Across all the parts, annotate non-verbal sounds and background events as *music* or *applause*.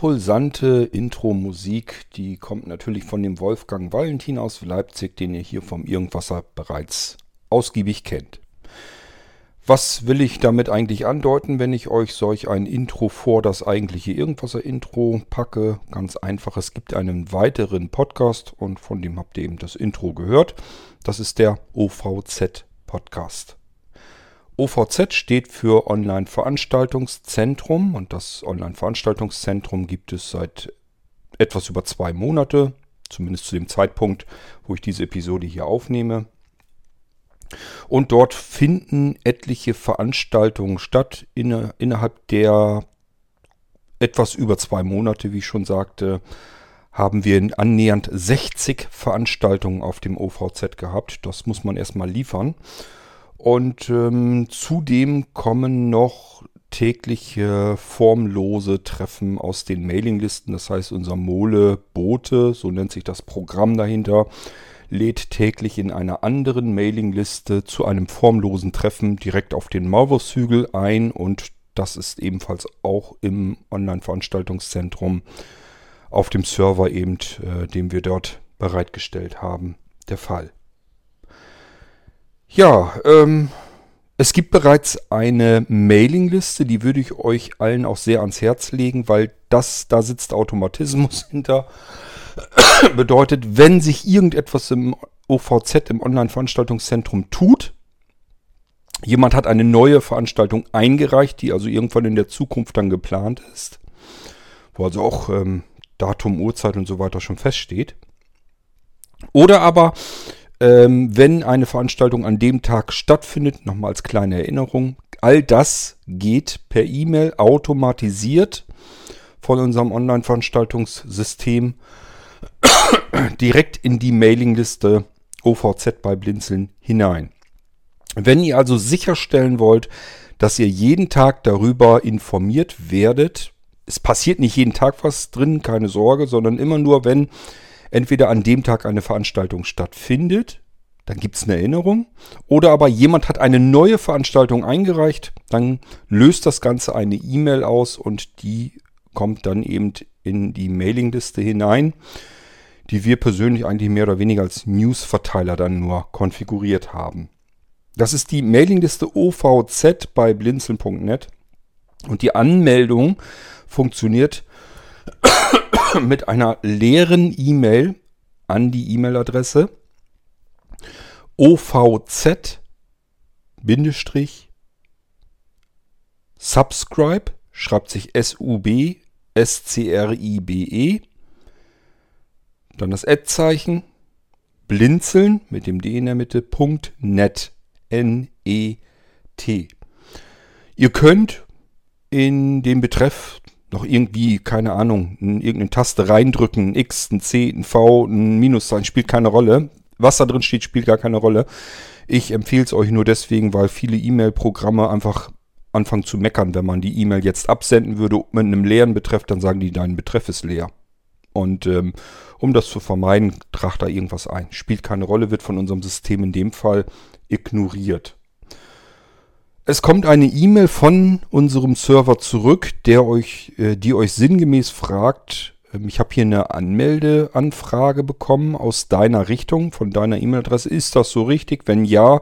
impulsante Intro-Musik, die kommt natürlich von dem Wolfgang Valentin aus Leipzig, den ihr hier vom Irgendwasser bereits ausgiebig kennt. Was will ich damit eigentlich andeuten, wenn ich euch solch ein Intro vor das eigentliche Irgendwasser-Intro packe? Ganz einfach, es gibt einen weiteren Podcast und von dem habt ihr eben das Intro gehört. Das ist der OVZ-Podcast. OVZ steht für Online-Veranstaltungszentrum und das Online-Veranstaltungszentrum gibt es seit etwas über zwei Monate, zumindest zu dem Zeitpunkt, wo ich diese Episode hier aufnehme. Und dort finden etliche Veranstaltungen statt inne, innerhalb der etwas über zwei Monate, wie ich schon sagte, haben wir annähernd 60 Veranstaltungen auf dem OVZ gehabt. Das muss man erstmal liefern. Und ähm, zudem kommen noch tägliche formlose Treffen aus den Mailinglisten. Das heißt, unser Mole Bote, so nennt sich das Programm dahinter, lädt täglich in einer anderen Mailingliste zu einem formlosen Treffen direkt auf den Maulwurfshügel ein und das ist ebenfalls auch im Online-Veranstaltungszentrum auf dem Server eben, äh, den wir dort bereitgestellt haben, der Fall. Ja, ähm, es gibt bereits eine Mailingliste, die würde ich euch allen auch sehr ans Herz legen, weil das, da sitzt Automatismus *laughs* hinter. *coughs* Bedeutet, wenn sich irgendetwas im OVZ, im Online-Veranstaltungszentrum tut, jemand hat eine neue Veranstaltung eingereicht, die also irgendwann in der Zukunft dann geplant ist, wo also auch ähm, Datum, Uhrzeit und so weiter schon feststeht. Oder aber ähm, wenn eine Veranstaltung an dem Tag stattfindet, nochmal als kleine Erinnerung, all das geht per E-Mail automatisiert von unserem Online-Veranstaltungssystem *coughs* direkt in die Mailingliste OVZ bei Blinzeln hinein. Wenn ihr also sicherstellen wollt, dass ihr jeden Tag darüber informiert werdet, es passiert nicht jeden Tag was drin, keine Sorge, sondern immer nur, wenn entweder an dem Tag eine Veranstaltung stattfindet, dann gibt es eine Erinnerung, oder aber jemand hat eine neue Veranstaltung eingereicht, dann löst das Ganze eine E-Mail aus und die kommt dann eben in die Mailingliste hinein, die wir persönlich eigentlich mehr oder weniger als Newsverteiler dann nur konfiguriert haben. Das ist die Mailingliste OVZ bei blinzeln.net und die Anmeldung funktioniert *coughs* mit einer leeren E-Mail an die E-Mail-Adresse ovz subscribe schreibt sich S-U-B S-C-R-I-B-E dann das Ad-Zeichen blinzeln mit dem D in der Mitte .net N-E-T Ihr könnt in den Betreff noch irgendwie, keine Ahnung, irgendeine Taste reindrücken, ein X, ein C, ein V, ein Minuszeichen, spielt keine Rolle. Was da drin steht, spielt gar keine Rolle. Ich empfehle es euch nur deswegen, weil viele E-Mail-Programme einfach anfangen zu meckern, wenn man die E-Mail jetzt absenden würde mit einem leeren Betreff, dann sagen die, dein Betreff ist leer. Und ähm, um das zu vermeiden, tragt da irgendwas ein. Spielt keine Rolle, wird von unserem System in dem Fall ignoriert. Es kommt eine E-Mail von unserem Server zurück, der euch, äh, die euch sinngemäß fragt, ähm, ich habe hier eine Anmeldeanfrage bekommen aus deiner Richtung, von deiner E-Mail-Adresse. Ist das so richtig? Wenn ja,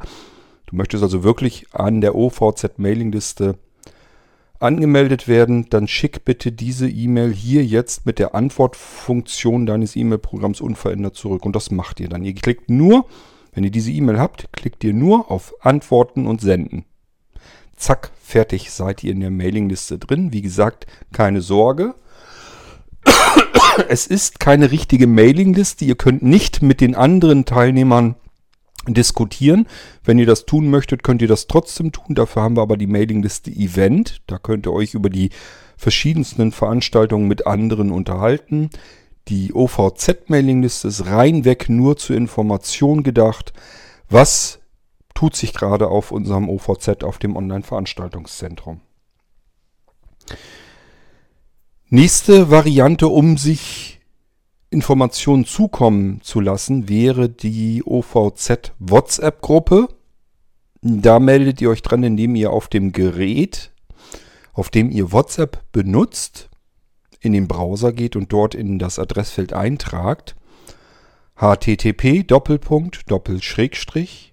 du möchtest also wirklich an der OVZ-Mailingliste angemeldet werden, dann schick bitte diese E-Mail hier jetzt mit der Antwortfunktion deines E-Mail-Programms unverändert zurück. Und das macht ihr dann. Ihr klickt nur, wenn ihr diese E-Mail habt, klickt ihr nur auf Antworten und Senden zack, fertig seid ihr in der Mailingliste drin. Wie gesagt, keine Sorge. Es ist keine richtige Mailingliste. Ihr könnt nicht mit den anderen Teilnehmern diskutieren. Wenn ihr das tun möchtet, könnt ihr das trotzdem tun. Dafür haben wir aber die Mailingliste Event. Da könnt ihr euch über die verschiedensten Veranstaltungen mit anderen unterhalten. Die OVZ-Mailingliste ist reinweg nur zur Information gedacht, was tut sich gerade auf unserem OVZ, auf dem Online-Veranstaltungszentrum. Nächste Variante, um sich Informationen zukommen zu lassen, wäre die OVZ WhatsApp-Gruppe. Da meldet ihr euch dran, indem ihr auf dem Gerät, auf dem ihr WhatsApp benutzt, in den Browser geht und dort in das Adressfeld eintragt, http Doppelpunkt Doppelschrägstrich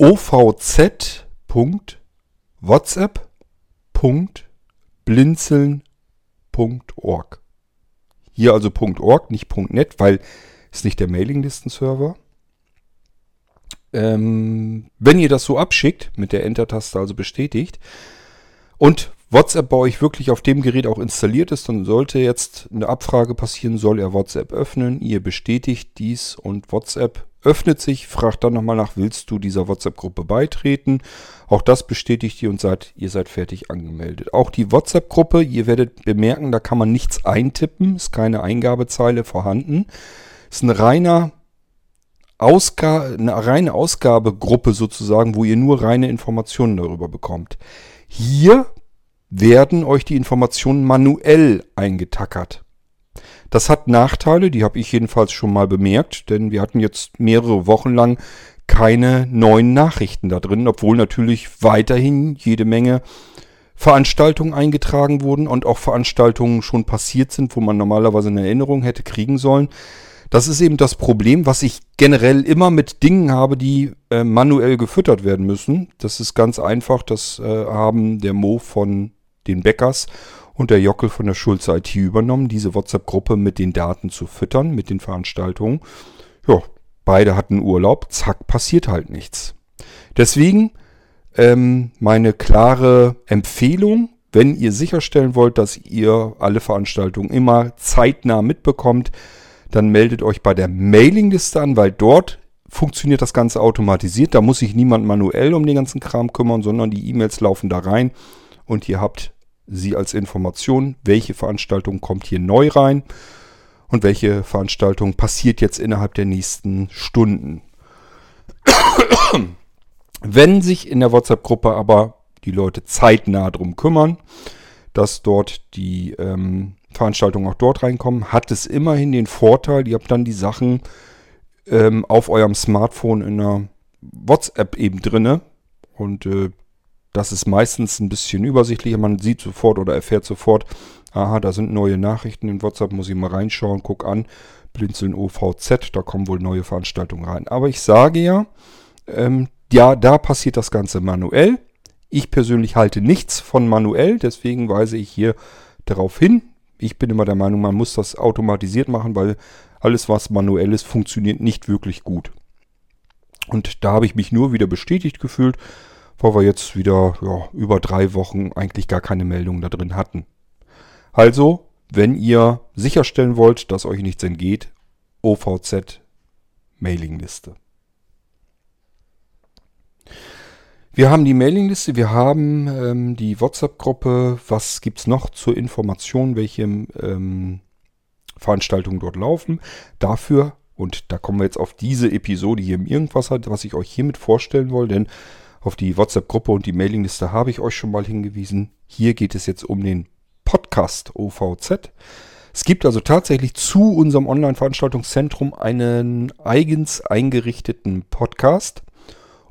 ovz.whatsapp.blinzeln.org. Hier also .org, nicht .net, weil es nicht der Mailinglistenserver. Ähm, wenn ihr das so abschickt, mit der Enter-Taste also bestätigt, und WhatsApp bei euch wirklich auf dem Gerät auch installiert ist, dann sollte jetzt eine Abfrage passieren, soll er WhatsApp öffnen. Ihr bestätigt dies und WhatsApp öffnet sich, fragt dann nochmal nach, willst du dieser WhatsApp-Gruppe beitreten? Auch das bestätigt ihr und seid, ihr seid fertig angemeldet. Auch die WhatsApp-Gruppe, ihr werdet bemerken, da kann man nichts eintippen, ist keine Eingabezeile vorhanden. Ist ein reiner Ausga eine reine Ausgabegruppe sozusagen, wo ihr nur reine Informationen darüber bekommt. Hier werden euch die Informationen manuell eingetackert. Das hat Nachteile, die habe ich jedenfalls schon mal bemerkt, denn wir hatten jetzt mehrere Wochen lang keine neuen Nachrichten da drin, obwohl natürlich weiterhin jede Menge Veranstaltungen eingetragen wurden und auch Veranstaltungen schon passiert sind, wo man normalerweise eine Erinnerung hätte kriegen sollen. Das ist eben das Problem, was ich generell immer mit Dingen habe, die äh, manuell gefüttert werden müssen. Das ist ganz einfach. Das äh, haben der Mo von den Bäckers und der Jockel von der Schulze IT übernommen, diese WhatsApp-Gruppe mit den Daten zu füttern, mit den Veranstaltungen. Ja, beide hatten Urlaub, zack, passiert halt nichts. Deswegen ähm, meine klare Empfehlung, wenn ihr sicherstellen wollt, dass ihr alle Veranstaltungen immer zeitnah mitbekommt, dann meldet euch bei der Mailingliste an, weil dort funktioniert das Ganze automatisiert. Da muss sich niemand manuell um den ganzen Kram kümmern, sondern die E-Mails laufen da rein und ihr habt sie als Information, welche Veranstaltung kommt hier neu rein und welche Veranstaltung passiert jetzt innerhalb der nächsten Stunden. *coughs* Wenn sich in der WhatsApp-Gruppe aber die Leute zeitnah drum kümmern, dass dort die ähm, Veranstaltungen auch dort reinkommen, hat es immerhin den Vorteil, ihr habt dann die Sachen ähm, auf eurem Smartphone in einer WhatsApp eben drinne und äh, das ist meistens ein bisschen übersichtlicher. Man sieht sofort oder erfährt sofort, aha, da sind neue Nachrichten in WhatsApp, muss ich mal reinschauen, guck an, blinzeln OVZ, da kommen wohl neue Veranstaltungen rein. Aber ich sage ja, ähm, ja, da passiert das Ganze manuell. Ich persönlich halte nichts von manuell, deswegen weise ich hier darauf hin. Ich bin immer der Meinung, man muss das automatisiert machen, weil alles, was manuell ist, funktioniert nicht wirklich gut. Und da habe ich mich nur wieder bestätigt gefühlt, weil wir jetzt wieder ja, über drei Wochen eigentlich gar keine Meldung da drin hatten. Also, wenn ihr sicherstellen wollt, dass euch nichts entgeht, OVZ Mailingliste. Wir haben die Mailingliste, wir haben ähm, die WhatsApp-Gruppe. Was gibt es noch zur Information, welche ähm, Veranstaltungen dort laufen? Dafür, und da kommen wir jetzt auf diese Episode hier im Irgendwas, was ich euch hiermit vorstellen will, denn auf die WhatsApp-Gruppe und die Mailingliste habe ich euch schon mal hingewiesen. Hier geht es jetzt um den Podcast OVZ. Es gibt also tatsächlich zu unserem Online-Veranstaltungszentrum einen eigens eingerichteten Podcast.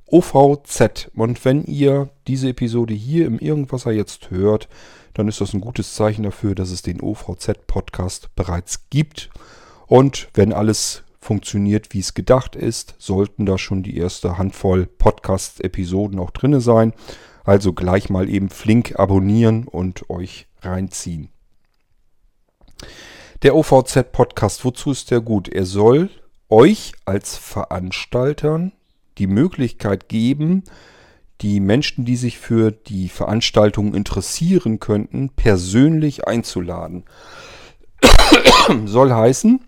OVZ. Und wenn ihr diese Episode hier im Irgendwasser jetzt hört, dann ist das ein gutes Zeichen dafür, dass es den OVZ-Podcast bereits gibt. Und wenn alles funktioniert, wie es gedacht ist, sollten da schon die erste Handvoll Podcast-Episoden auch drin sein. Also gleich mal eben flink abonnieren und euch reinziehen. Der OVZ-Podcast, wozu ist der gut? Er soll euch als Veranstaltern die Möglichkeit geben, die Menschen, die sich für die Veranstaltung interessieren könnten, persönlich einzuladen. *coughs* soll heißen,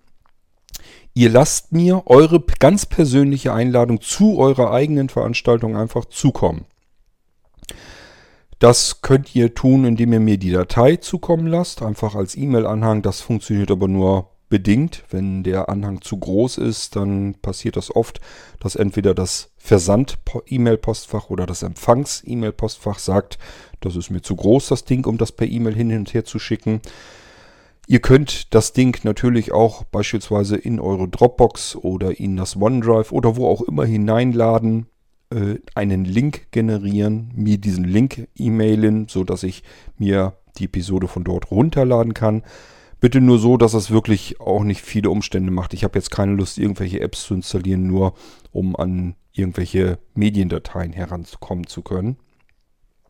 Ihr lasst mir eure ganz persönliche Einladung zu eurer eigenen Veranstaltung einfach zukommen. Das könnt ihr tun, indem ihr mir die Datei zukommen lasst, einfach als E-Mail-Anhang. Das funktioniert aber nur bedingt. Wenn der Anhang zu groß ist, dann passiert das oft, dass entweder das Versand-E-Mail-Postfach oder das Empfangs-E-Mail-Postfach sagt, das ist mir zu groß, das Ding, um das per E-Mail hin und her zu schicken. Ihr könnt das Ding natürlich auch beispielsweise in eure Dropbox oder in das OneDrive oder wo auch immer hineinladen, äh, einen Link generieren, mir diesen Link e-mailen, sodass ich mir die Episode von dort runterladen kann. Bitte nur so, dass es wirklich auch nicht viele Umstände macht. Ich habe jetzt keine Lust, irgendwelche Apps zu installieren, nur um an irgendwelche Mediendateien herankommen zu können.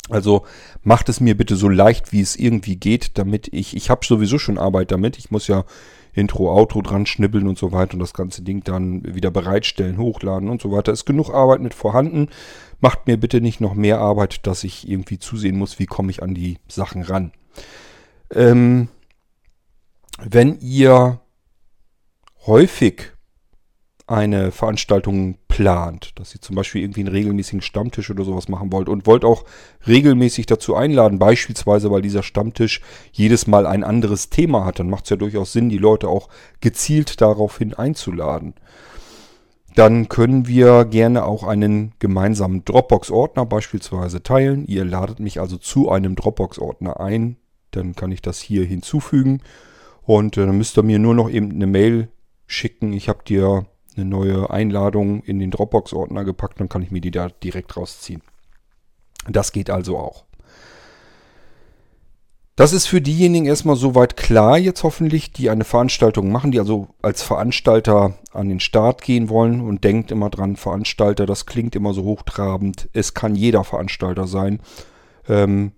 Also macht es mir bitte so leicht, wie es irgendwie geht, damit ich, ich habe sowieso schon Arbeit damit. Ich muss ja Intro, Outro dran schnibbeln und so weiter und das ganze Ding dann wieder bereitstellen, hochladen und so weiter. Ist genug Arbeit mit vorhanden. Macht mir bitte nicht noch mehr Arbeit, dass ich irgendwie zusehen muss, wie komme ich an die Sachen ran. Ähm, wenn ihr häufig eine Veranstaltung plant, dass ihr zum Beispiel irgendwie einen regelmäßigen Stammtisch oder sowas machen wollt und wollt auch regelmäßig dazu einladen, beispielsweise weil dieser Stammtisch jedes Mal ein anderes Thema hat, dann macht es ja durchaus Sinn, die Leute auch gezielt daraufhin einzuladen. Dann können wir gerne auch einen gemeinsamen Dropbox-Ordner beispielsweise teilen. Ihr ladet mich also zu einem Dropbox-Ordner ein, dann kann ich das hier hinzufügen und äh, dann müsst ihr mir nur noch eben eine Mail schicken. Ich habe dir eine neue Einladung in den Dropbox-Ordner gepackt, dann kann ich mir die da direkt rausziehen. Das geht also auch. Das ist für diejenigen erstmal soweit klar jetzt hoffentlich, die eine Veranstaltung machen, die also als Veranstalter an den Start gehen wollen und denkt immer dran, Veranstalter, das klingt immer so hochtrabend. Es kann jeder Veranstalter sein. Ähm,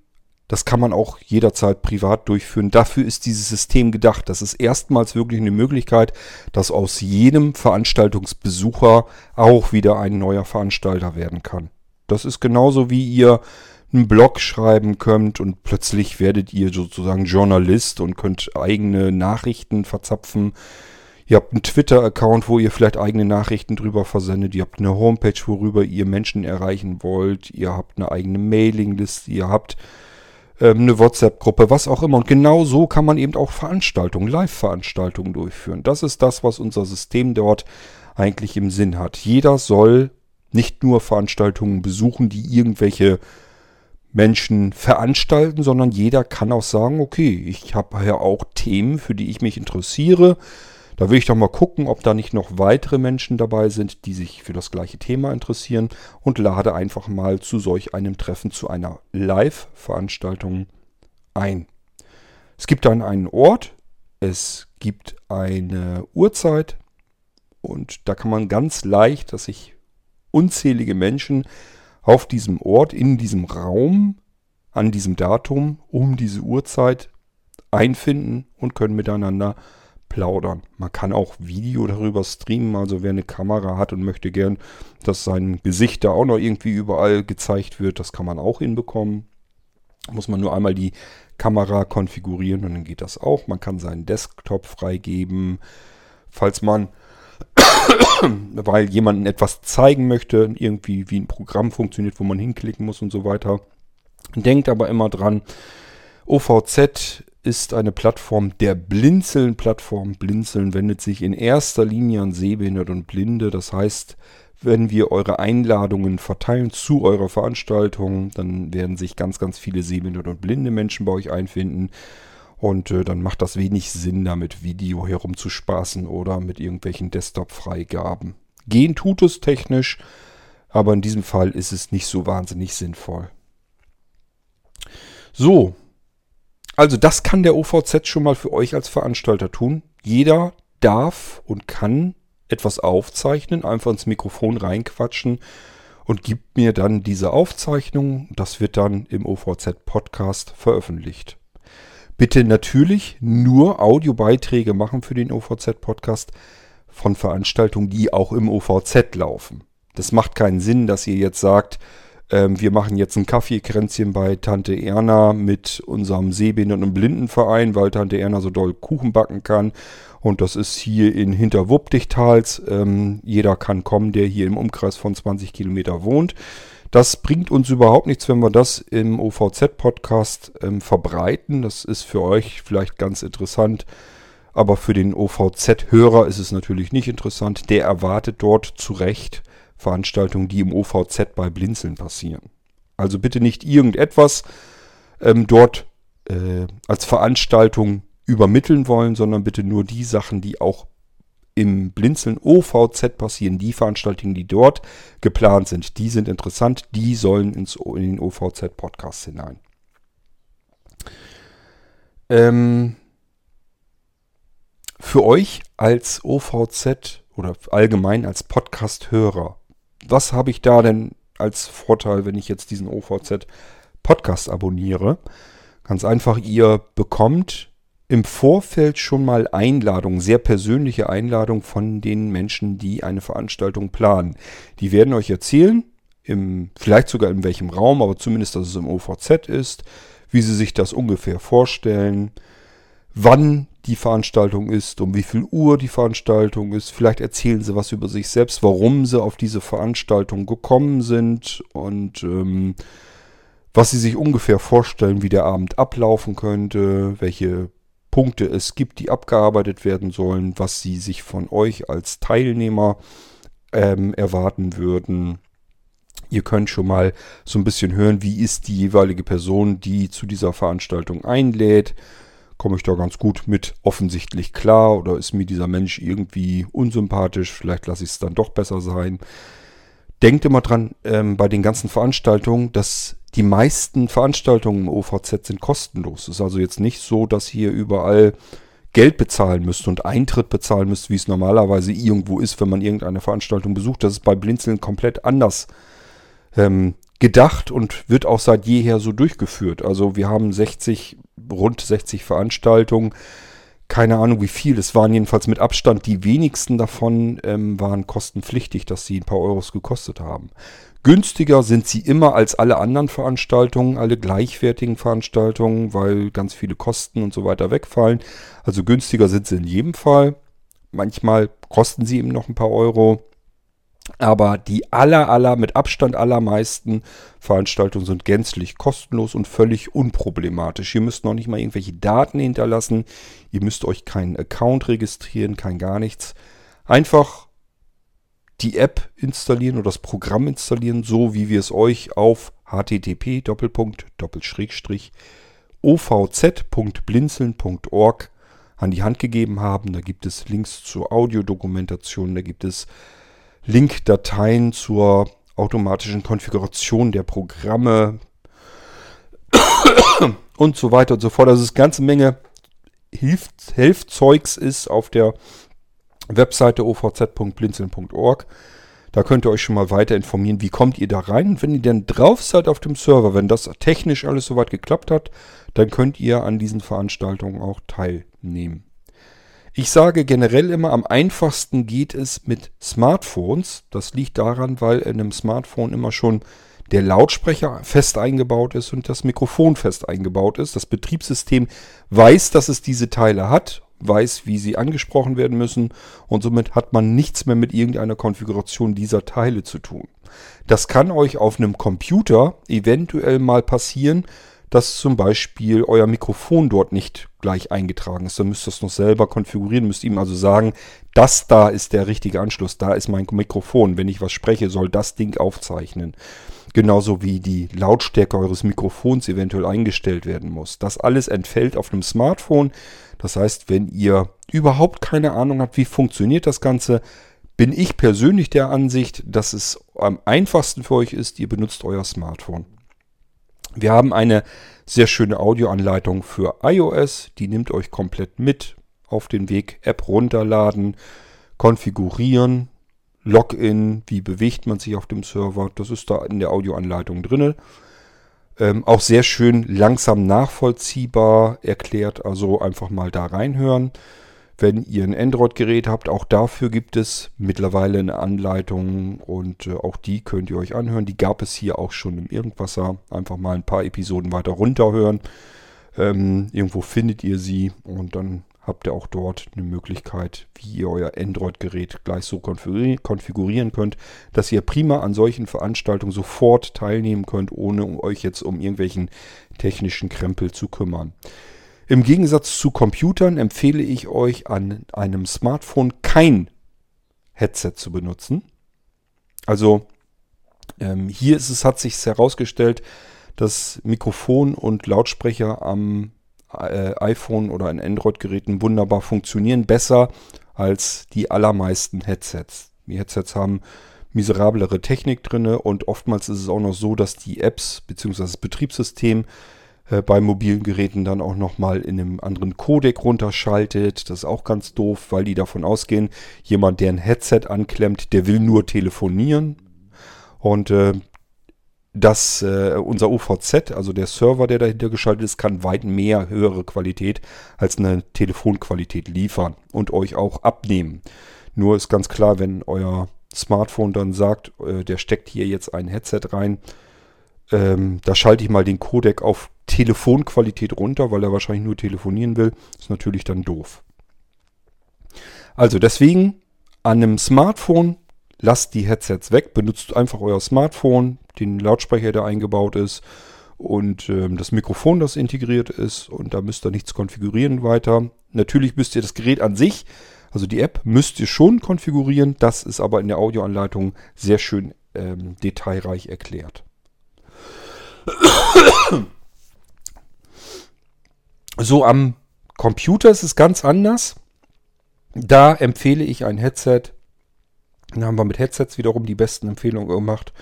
das kann man auch jederzeit privat durchführen. Dafür ist dieses System gedacht. Das ist erstmals wirklich eine Möglichkeit, dass aus jedem Veranstaltungsbesucher auch wieder ein neuer Veranstalter werden kann. Das ist genauso wie ihr einen Blog schreiben könnt und plötzlich werdet ihr sozusagen Journalist und könnt eigene Nachrichten verzapfen. Ihr habt einen Twitter-Account, wo ihr vielleicht eigene Nachrichten drüber versendet. Ihr habt eine Homepage, worüber ihr Menschen erreichen wollt. Ihr habt eine eigene Mailingliste. Ihr habt ähm, eine WhatsApp-Gruppe, was auch immer. Und genau so kann man eben auch Veranstaltungen, Live-Veranstaltungen durchführen. Das ist das, was unser System dort eigentlich im Sinn hat. Jeder soll nicht nur Veranstaltungen besuchen, die irgendwelche Menschen veranstalten, sondern jeder kann auch sagen, okay, ich habe ja auch Themen, für die ich mich interessiere. Da will ich doch mal gucken, ob da nicht noch weitere Menschen dabei sind, die sich für das gleiche Thema interessieren und lade einfach mal zu solch einem Treffen, zu einer Live-Veranstaltung ein. Es gibt dann einen Ort, es gibt eine Uhrzeit und da kann man ganz leicht, dass sich unzählige Menschen auf diesem Ort, in diesem Raum, an diesem Datum, um diese Uhrzeit einfinden und können miteinander plaudern. Man kann auch Video darüber streamen, also wer eine Kamera hat und möchte gern, dass sein Gesicht da auch noch irgendwie überall gezeigt wird, das kann man auch hinbekommen. Muss man nur einmal die Kamera konfigurieren und dann geht das auch. Man kann seinen Desktop freigeben, falls man *coughs* weil jemanden etwas zeigen möchte, irgendwie wie ein Programm funktioniert, wo man hinklicken muss und so weiter. Denkt aber immer dran, OVZ ist eine Plattform der Blinzeln-Plattform. Blinzeln wendet sich in erster Linie an Sehbehinderte und Blinde. Das heißt, wenn wir eure Einladungen verteilen zu eurer Veranstaltung, dann werden sich ganz, ganz viele sehbehinderte und blinde Menschen bei euch einfinden. Und äh, dann macht das wenig Sinn, da mit Video herumzuspaßen oder mit irgendwelchen Desktop-Freigaben. Gehen tut es technisch, aber in diesem Fall ist es nicht so wahnsinnig sinnvoll. So, also das kann der OVZ schon mal für euch als Veranstalter tun. Jeder darf und kann etwas aufzeichnen, einfach ins Mikrofon reinquatschen und gibt mir dann diese Aufzeichnung. Das wird dann im OVZ Podcast veröffentlicht. Bitte natürlich nur Audiobeiträge machen für den OVZ Podcast von Veranstaltungen, die auch im OVZ laufen. Das macht keinen Sinn, dass ihr jetzt sagt, ähm, wir machen jetzt ein Kaffeekränzchen bei Tante Erna mit unserem Sehbehinderten- und Blindenverein, weil Tante Erna so doll Kuchen backen kann. Und das ist hier in Hinterwuppdichtals. Ähm, jeder kann kommen, der hier im Umkreis von 20 Kilometer wohnt. Das bringt uns überhaupt nichts, wenn wir das im OVZ-Podcast ähm, verbreiten. Das ist für euch vielleicht ganz interessant. Aber für den OVZ-Hörer ist es natürlich nicht interessant. Der erwartet dort zu Recht Veranstaltungen, die im OVZ bei Blinzeln passieren. Also bitte nicht irgendetwas ähm, dort äh, als Veranstaltung übermitteln wollen, sondern bitte nur die Sachen, die auch im Blinzeln OVZ passieren. Die Veranstaltungen, die dort geplant sind, die sind interessant, die sollen ins, in den OVZ-Podcast hinein. Ähm, für euch als OVZ oder allgemein als Podcast-Hörer, was habe ich da denn als Vorteil, wenn ich jetzt diesen OVZ-Podcast abonniere? Ganz einfach, ihr bekommt im Vorfeld schon mal Einladungen, sehr persönliche Einladungen von den Menschen, die eine Veranstaltung planen. Die werden euch erzählen, im, vielleicht sogar in welchem Raum, aber zumindest, dass es im OVZ ist, wie sie sich das ungefähr vorstellen, wann die Veranstaltung ist, um wie viel Uhr die Veranstaltung ist. Vielleicht erzählen sie was über sich selbst, warum sie auf diese Veranstaltung gekommen sind und ähm, was sie sich ungefähr vorstellen, wie der Abend ablaufen könnte, welche Punkte es gibt, die abgearbeitet werden sollen, was sie sich von euch als Teilnehmer ähm, erwarten würden. Ihr könnt schon mal so ein bisschen hören, wie ist die jeweilige Person, die zu dieser Veranstaltung einlädt. Komme ich da ganz gut mit offensichtlich klar oder ist mir dieser Mensch irgendwie unsympathisch? Vielleicht lasse ich es dann doch besser sein. Denkt immer dran, ähm, bei den ganzen Veranstaltungen, dass die meisten Veranstaltungen im OVZ sind kostenlos. Es ist also jetzt nicht so, dass ihr überall Geld bezahlen müsst und Eintritt bezahlen müsst, wie es normalerweise irgendwo ist, wenn man irgendeine Veranstaltung besucht. Das ist bei Blinzeln komplett anders ähm, gedacht und wird auch seit jeher so durchgeführt. Also wir haben 60, rund 60 Veranstaltungen. Keine Ahnung wie viel. Es waren jedenfalls mit Abstand die wenigsten davon ähm, waren kostenpflichtig, dass sie ein paar Euros gekostet haben. Günstiger sind sie immer als alle anderen Veranstaltungen, alle gleichwertigen Veranstaltungen, weil ganz viele Kosten und so weiter wegfallen. Also günstiger sind sie in jedem Fall. Manchmal kosten sie eben noch ein paar Euro. Aber die aller, aller, mit Abstand allermeisten Veranstaltungen sind gänzlich kostenlos und völlig unproblematisch. Ihr müsst noch nicht mal irgendwelche Daten hinterlassen. Ihr müsst euch keinen Account registrieren, kein gar nichts. Einfach die App installieren oder das Programm installieren, so wie wir es euch auf http ovz.blinzeln.org an die Hand gegeben haben. Da gibt es Links zur Audiodokumentation, da gibt es Linkdateien zur automatischen Konfiguration der Programme *coughs* und so weiter und so fort. Also es ist eine ganze Menge Hilf Hilfzeugs ist auf der Webseite ovz.blinzeln.org. Da könnt ihr euch schon mal weiter informieren, wie kommt ihr da rein. Und wenn ihr dann drauf seid auf dem Server, wenn das technisch alles soweit geklappt hat, dann könnt ihr an diesen Veranstaltungen auch teilnehmen. Ich sage generell immer, am einfachsten geht es mit Smartphones. Das liegt daran, weil in einem Smartphone immer schon der Lautsprecher fest eingebaut ist und das Mikrofon fest eingebaut ist. Das Betriebssystem weiß, dass es diese Teile hat weiß, wie sie angesprochen werden müssen und somit hat man nichts mehr mit irgendeiner Konfiguration dieser Teile zu tun. Das kann euch auf einem Computer eventuell mal passieren, dass zum Beispiel euer Mikrofon dort nicht gleich eingetragen ist. Dann müsst ihr es noch selber konfigurieren, müsst ihm also sagen, das da ist der richtige Anschluss, da ist mein Mikrofon. Wenn ich was spreche, soll das Ding aufzeichnen. Genauso wie die Lautstärke eures Mikrofons eventuell eingestellt werden muss. Das alles entfällt auf einem Smartphone. Das heißt, wenn ihr überhaupt keine Ahnung habt, wie funktioniert das Ganze, bin ich persönlich der Ansicht, dass es am einfachsten für euch ist, ihr benutzt euer Smartphone. Wir haben eine sehr schöne Audioanleitung für iOS, die nimmt euch komplett mit auf den Weg. App runterladen, konfigurieren, Login, wie bewegt man sich auf dem Server, das ist da in der Audioanleitung drin. Ähm, auch sehr schön langsam nachvollziehbar erklärt, also einfach mal da reinhören. Wenn ihr ein Android-Gerät habt, auch dafür gibt es mittlerweile eine Anleitung und äh, auch die könnt ihr euch anhören. Die gab es hier auch schon im Irgendwasser. Einfach mal ein paar Episoden weiter runterhören. Ähm, irgendwo findet ihr sie und dann habt ihr auch dort eine Möglichkeit, wie ihr euer Android-Gerät gleich so konfigurieren könnt, dass ihr prima an solchen Veranstaltungen sofort teilnehmen könnt, ohne euch jetzt um irgendwelchen technischen Krempel zu kümmern. Im Gegensatz zu Computern empfehle ich euch an einem Smartphone kein Headset zu benutzen. Also ähm, hier ist es, hat sich herausgestellt, dass Mikrofon und Lautsprecher am äh, iPhone oder an Android-Geräten wunderbar funktionieren, besser als die allermeisten Headsets. Die Headsets haben miserablere Technik drin und oftmals ist es auch noch so, dass die Apps bzw. das Betriebssystem bei mobilen Geräten dann auch nochmal in einem anderen Codec runterschaltet. Das ist auch ganz doof, weil die davon ausgehen, jemand, der ein Headset anklemmt, der will nur telefonieren. Und äh, das, äh, unser UVZ, also der Server, der dahinter geschaltet ist, kann weit mehr höhere Qualität als eine Telefonqualität liefern und euch auch abnehmen. Nur ist ganz klar, wenn euer Smartphone dann sagt, äh, der steckt hier jetzt ein Headset rein, ähm, da schalte ich mal den Codec auf Telefonqualität runter, weil er wahrscheinlich nur telefonieren will. Ist natürlich dann doof. Also deswegen an einem Smartphone lasst die Headsets weg, benutzt einfach euer Smartphone, den Lautsprecher, der eingebaut ist und ähm, das Mikrofon, das integriert ist und da müsst ihr nichts konfigurieren weiter. Natürlich müsst ihr das Gerät an sich, also die App, müsst ihr schon konfigurieren. Das ist aber in der Audioanleitung sehr schön ähm, detailreich erklärt. So am Computer ist es ganz anders. Da empfehle ich ein Headset. Da haben wir mit Headsets wiederum die besten Empfehlungen gemacht.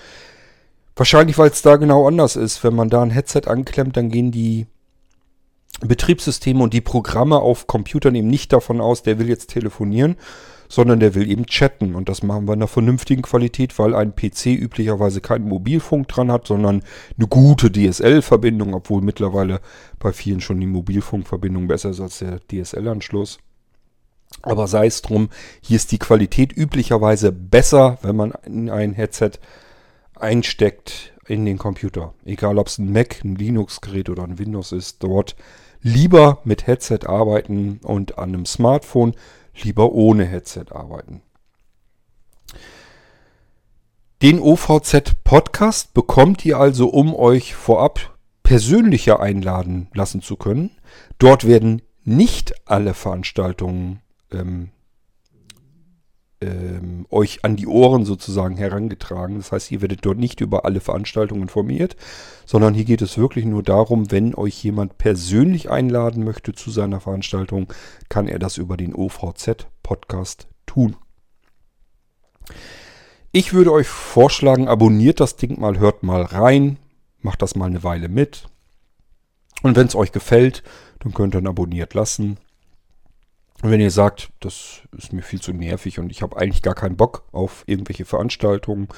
Wahrscheinlich, weil es da genau anders ist. Wenn man da ein Headset anklemmt, dann gehen die Betriebssysteme und die Programme auf Computern eben nicht davon aus, der will jetzt telefonieren, sondern der will eben chatten. Und das machen wir in einer vernünftigen Qualität, weil ein PC üblicherweise keinen Mobilfunk dran hat, sondern eine gute DSL-Verbindung, obwohl mittlerweile bei vielen schon die Mobilfunkverbindung besser ist als der DSL-Anschluss. Aber sei es drum, hier ist die Qualität üblicherweise besser, wenn man in ein Headset einsteckt in den Computer. Egal ob es ein Mac, ein Linux-Gerät oder ein Windows ist, dort lieber mit Headset arbeiten und an einem Smartphone lieber ohne Headset arbeiten. Den OVZ Podcast bekommt ihr also, um euch vorab persönlicher einladen lassen zu können. Dort werden nicht alle Veranstaltungen ähm, ähm, euch an die Ohren sozusagen herangetragen. Das heißt, ihr werdet dort nicht über alle Veranstaltungen informiert, sondern hier geht es wirklich nur darum, wenn euch jemand persönlich einladen möchte zu seiner Veranstaltung, kann er das über den OVZ-Podcast tun. Ich würde euch vorschlagen, abonniert das Ding mal, hört mal rein, macht das mal eine Weile mit. Und wenn es euch gefällt, dann könnt ihr ihn abonniert lassen. Und wenn ihr sagt, das ist mir viel zu nervig und ich habe eigentlich gar keinen Bock auf irgendwelche Veranstaltungen,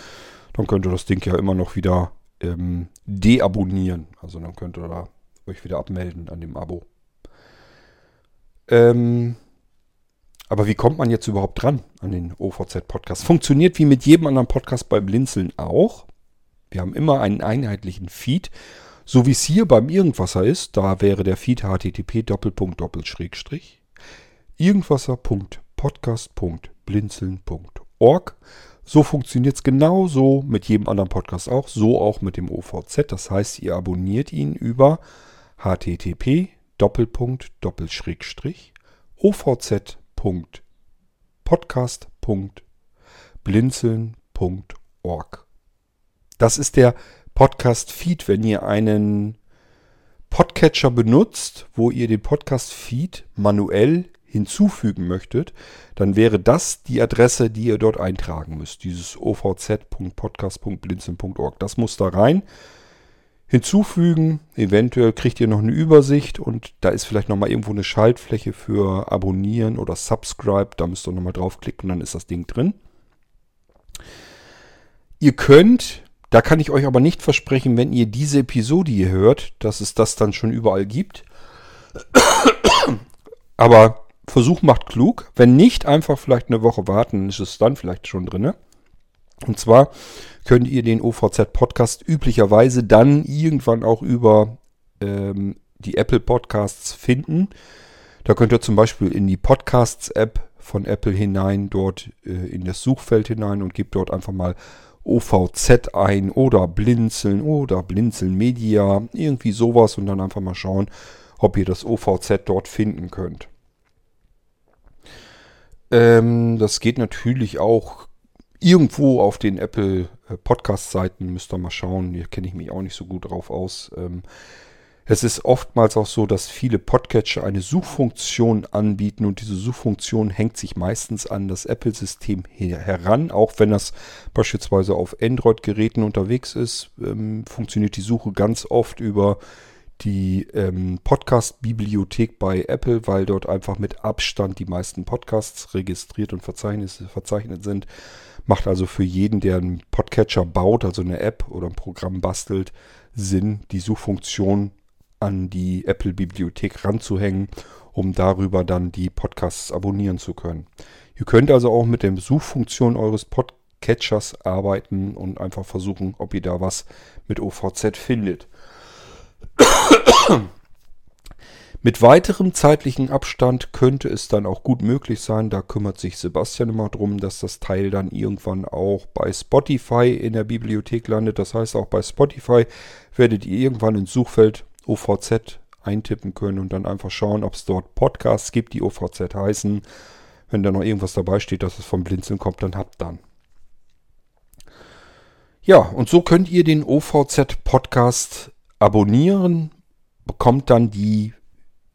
dann könnt ihr das Ding ja immer noch wieder ähm, deabonnieren. Also dann könnt ihr da euch wieder abmelden an dem Abo. Ähm, aber wie kommt man jetzt überhaupt dran an den OVZ-Podcast? Funktioniert wie mit jedem anderen Podcast bei Blinzeln auch. Wir haben immer einen einheitlichen Feed. So wie es hier beim Irgendwasser ist, da wäre der Feed http irgendwasser.podcast.blinzeln.org. So funktioniert es genauso mit jedem anderen Podcast auch, so auch mit dem OVZ. Das heißt, ihr abonniert ihn über http ovz.podcast.blinzeln.org. Das ist der Podcast-Feed, wenn ihr einen Podcatcher benutzt, wo ihr den Podcast-Feed manuell hinzufügen möchtet, dann wäre das die Adresse, die ihr dort eintragen müsst. Dieses ovz.podcast.blinzeln.org. Das muss da rein. Hinzufügen, eventuell kriegt ihr noch eine Übersicht und da ist vielleicht nochmal irgendwo eine Schaltfläche für Abonnieren oder Subscribe. Da müsst ihr nochmal draufklicken, dann ist das Ding drin. Ihr könnt, da kann ich euch aber nicht versprechen, wenn ihr diese Episode hier hört, dass es das dann schon überall gibt. Aber Versuch macht klug. Wenn nicht, einfach vielleicht eine Woche warten, ist es dann vielleicht schon drin. Und zwar könnt ihr den OVZ-Podcast üblicherweise dann irgendwann auch über ähm, die Apple Podcasts finden. Da könnt ihr zum Beispiel in die Podcasts-App von Apple hinein, dort äh, in das Suchfeld hinein und gebt dort einfach mal OVZ ein oder Blinzeln oder Blinzeln Media, irgendwie sowas und dann einfach mal schauen, ob ihr das OVZ dort finden könnt. Ähm, das geht natürlich auch irgendwo auf den Apple äh, Podcast-Seiten. Müsst ihr mal schauen. Hier kenne ich mich auch nicht so gut drauf aus. Ähm, es ist oftmals auch so, dass viele Podcatcher eine Suchfunktion anbieten und diese Suchfunktion hängt sich meistens an das Apple-System heran. Auch wenn das beispielsweise auf Android-Geräten unterwegs ist, ähm, funktioniert die Suche ganz oft über die ähm, Podcast-Bibliothek bei Apple, weil dort einfach mit Abstand die meisten Podcasts registriert und verzeichnet sind. Macht also für jeden, der einen Podcatcher baut, also eine App oder ein Programm bastelt, Sinn, die Suchfunktion an die Apple-Bibliothek ranzuhängen, um darüber dann die Podcasts abonnieren zu können. Ihr könnt also auch mit der Suchfunktion eures Podcatchers arbeiten und einfach versuchen, ob ihr da was mit OVZ findet. Mit weiterem zeitlichen Abstand könnte es dann auch gut möglich sein, da kümmert sich Sebastian immer drum, dass das Teil dann irgendwann auch bei Spotify in der Bibliothek landet. Das heißt, auch bei Spotify werdet ihr irgendwann ins Suchfeld OVZ eintippen können und dann einfach schauen, ob es dort Podcasts gibt, die OVZ heißen. Wenn da noch irgendwas dabei steht, dass es vom Blinzeln kommt, dann habt dann. Ja, und so könnt ihr den OVZ Podcast abonnieren, bekommt dann die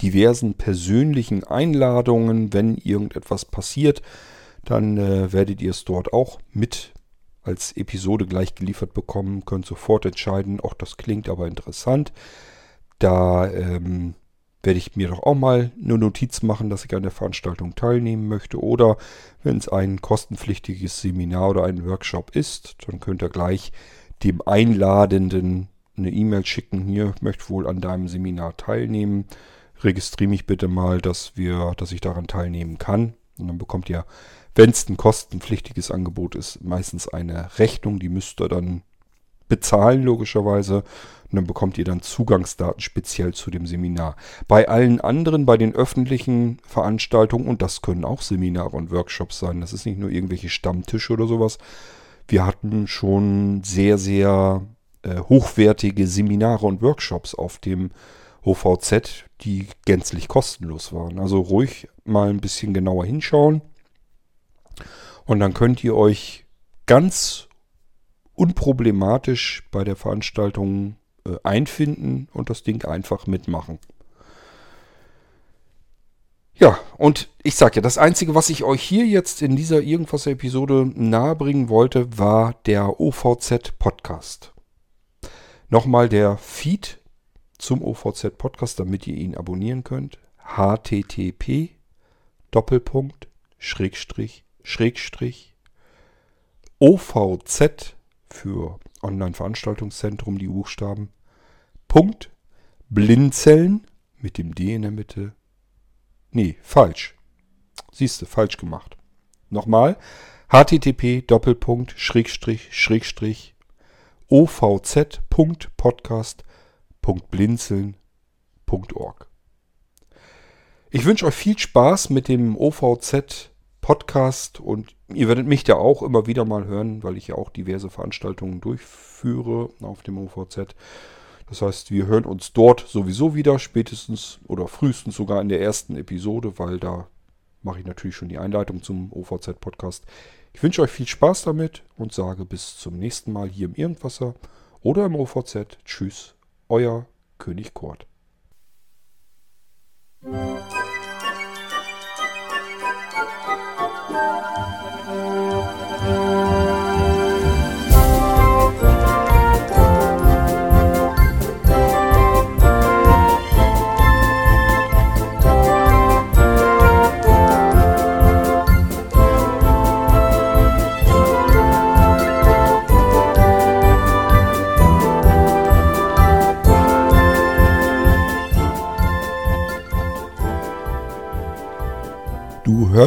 diversen persönlichen Einladungen, wenn irgendetwas passiert, dann äh, werdet ihr es dort auch mit als Episode gleich geliefert bekommen, könnt sofort entscheiden, auch das klingt aber interessant. Da ähm, werde ich mir doch auch mal eine Notiz machen, dass ich an der Veranstaltung teilnehmen möchte. Oder wenn es ein kostenpflichtiges Seminar oder ein Workshop ist, dann könnt ihr gleich dem Einladenden eine E-Mail schicken. Hier möchte wohl an deinem Seminar teilnehmen. Registriere mich bitte mal, dass wir, dass ich daran teilnehmen kann. Und dann bekommt ihr, wenn es ein kostenpflichtiges Angebot ist, meistens eine Rechnung. Die müsst ihr dann bezahlen, logischerweise. Und dann bekommt ihr dann Zugangsdaten speziell zu dem Seminar. Bei allen anderen, bei den öffentlichen Veranstaltungen, und das können auch Seminare und Workshops sein, das ist nicht nur irgendwelche Stammtische oder sowas. Wir hatten schon sehr, sehr hochwertige Seminare und Workshops auf dem OVZ, die gänzlich kostenlos waren. Also ruhig mal ein bisschen genauer hinschauen. Und dann könnt ihr euch ganz unproblematisch bei der Veranstaltung äh, einfinden und das Ding einfach mitmachen. Ja, und ich sage ja, das Einzige, was ich euch hier jetzt in dieser Irgendwas-Episode nahebringen wollte, war der OVZ-Podcast. Nochmal der Feed zum OVZ Podcast, damit ihr ihn abonnieren könnt. http Doppelpunkt Schrägstrich Schrägstrich OVZ für Online-Veranstaltungszentrum, die Buchstaben. Punkt Blinzeln mit dem D in der Mitte. Nee, falsch. Siehst du, falsch gemacht. Nochmal. http Doppelpunkt Schrägstrich Schrägstrich ovz.podcast.blinzeln.org. Ich wünsche euch viel Spaß mit dem OVZ Podcast und ihr werdet mich da auch immer wieder mal hören, weil ich ja auch diverse Veranstaltungen durchführe auf dem OVZ. Das heißt, wir hören uns dort sowieso wieder, spätestens oder frühestens sogar in der ersten Episode, weil da mache ich natürlich schon die Einleitung zum OVZ-Podcast. Ich wünsche euch viel Spaß damit und sage bis zum nächsten Mal hier im Irgendwasser oder im OVZ. Tschüss, euer König Kurt.